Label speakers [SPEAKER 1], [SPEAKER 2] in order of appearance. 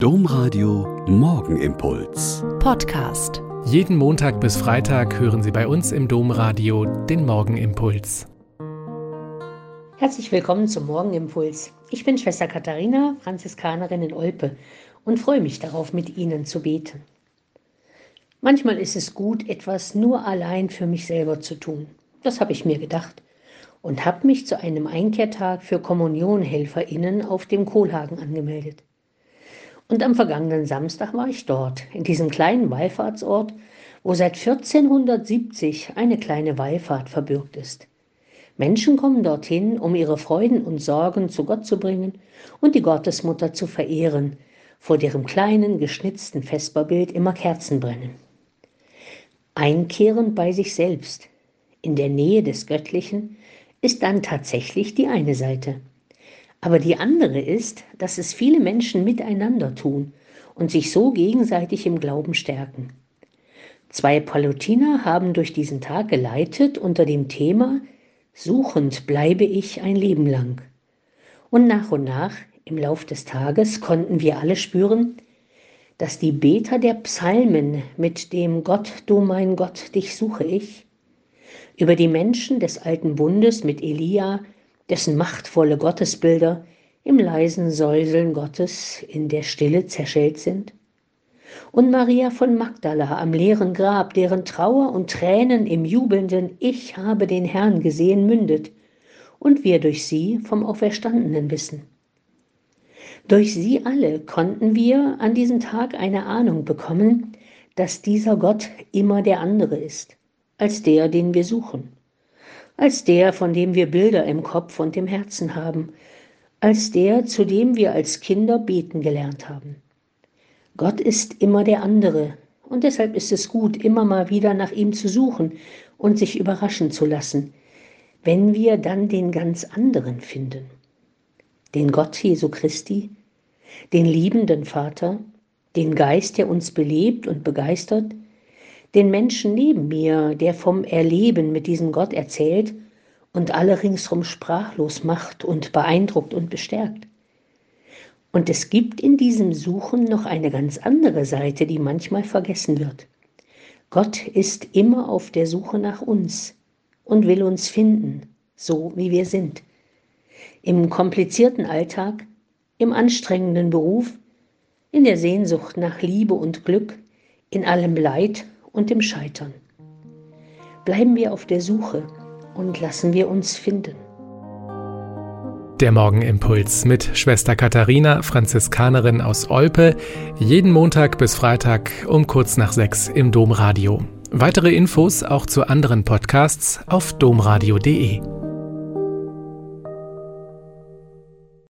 [SPEAKER 1] Domradio Morgenimpuls.
[SPEAKER 2] Podcast.
[SPEAKER 3] Jeden Montag bis Freitag hören Sie bei uns im Domradio den Morgenimpuls.
[SPEAKER 4] Herzlich willkommen zum Morgenimpuls. Ich bin Schwester Katharina, Franziskanerin in Olpe und freue mich darauf, mit Ihnen zu beten. Manchmal ist es gut, etwas nur allein für mich selber zu tun. Das habe ich mir gedacht und habe mich zu einem Einkehrtag für Kommunionhelferinnen auf dem Kohlhagen angemeldet. Und am vergangenen Samstag war ich dort, in diesem kleinen Wallfahrtsort, wo seit 1470 eine kleine Wallfahrt verbürgt ist. Menschen kommen dorthin, um ihre Freuden und Sorgen zu Gott zu bringen und die Gottesmutter zu verehren, vor deren kleinen geschnitzten Vesperbild immer Kerzen brennen. Einkehrend bei sich selbst, in der Nähe des Göttlichen, ist dann tatsächlich die eine Seite. Aber die andere ist, dass es viele Menschen miteinander tun und sich so gegenseitig im Glauben stärken. Zwei Palutiner haben durch diesen Tag geleitet unter dem Thema Suchend bleibe ich ein Leben lang. Und nach und nach im Lauf des Tages konnten wir alle spüren, dass die Beter der Psalmen mit dem Gott, du mein Gott, dich suche ich, über die Menschen des alten Bundes mit Elia, dessen machtvolle Gottesbilder im leisen Säuseln Gottes in der Stille zerschellt sind? Und Maria von Magdala am leeren Grab, deren Trauer und Tränen im jubelnden Ich habe den Herrn gesehen mündet und wir durch sie vom Auferstandenen wissen. Durch sie alle konnten wir an diesem Tag eine Ahnung bekommen, dass dieser Gott immer der andere ist, als der, den wir suchen als der, von dem wir Bilder im Kopf und im Herzen haben, als der, zu dem wir als Kinder beten gelernt haben. Gott ist immer der andere, und deshalb ist es gut, immer mal wieder nach ihm zu suchen und sich überraschen zu lassen, wenn wir dann den ganz anderen finden. Den Gott Jesu Christi, den liebenden Vater, den Geist, der uns belebt und begeistert, den Menschen neben mir, der vom Erleben mit diesem Gott erzählt und alle ringsherum sprachlos macht und beeindruckt und bestärkt. Und es gibt in diesem Suchen noch eine ganz andere Seite, die manchmal vergessen wird. Gott ist immer auf der Suche nach uns und will uns finden, so wie wir sind. Im komplizierten Alltag, im anstrengenden Beruf, in der Sehnsucht nach Liebe und Glück, in allem Leid und dem Scheitern. Bleiben wir auf der Suche und lassen wir uns finden.
[SPEAKER 3] Der Morgenimpuls mit Schwester Katharina, Franziskanerin aus Olpe, jeden Montag bis Freitag um kurz nach sechs im Domradio. Weitere Infos auch zu anderen Podcasts auf domradio.de.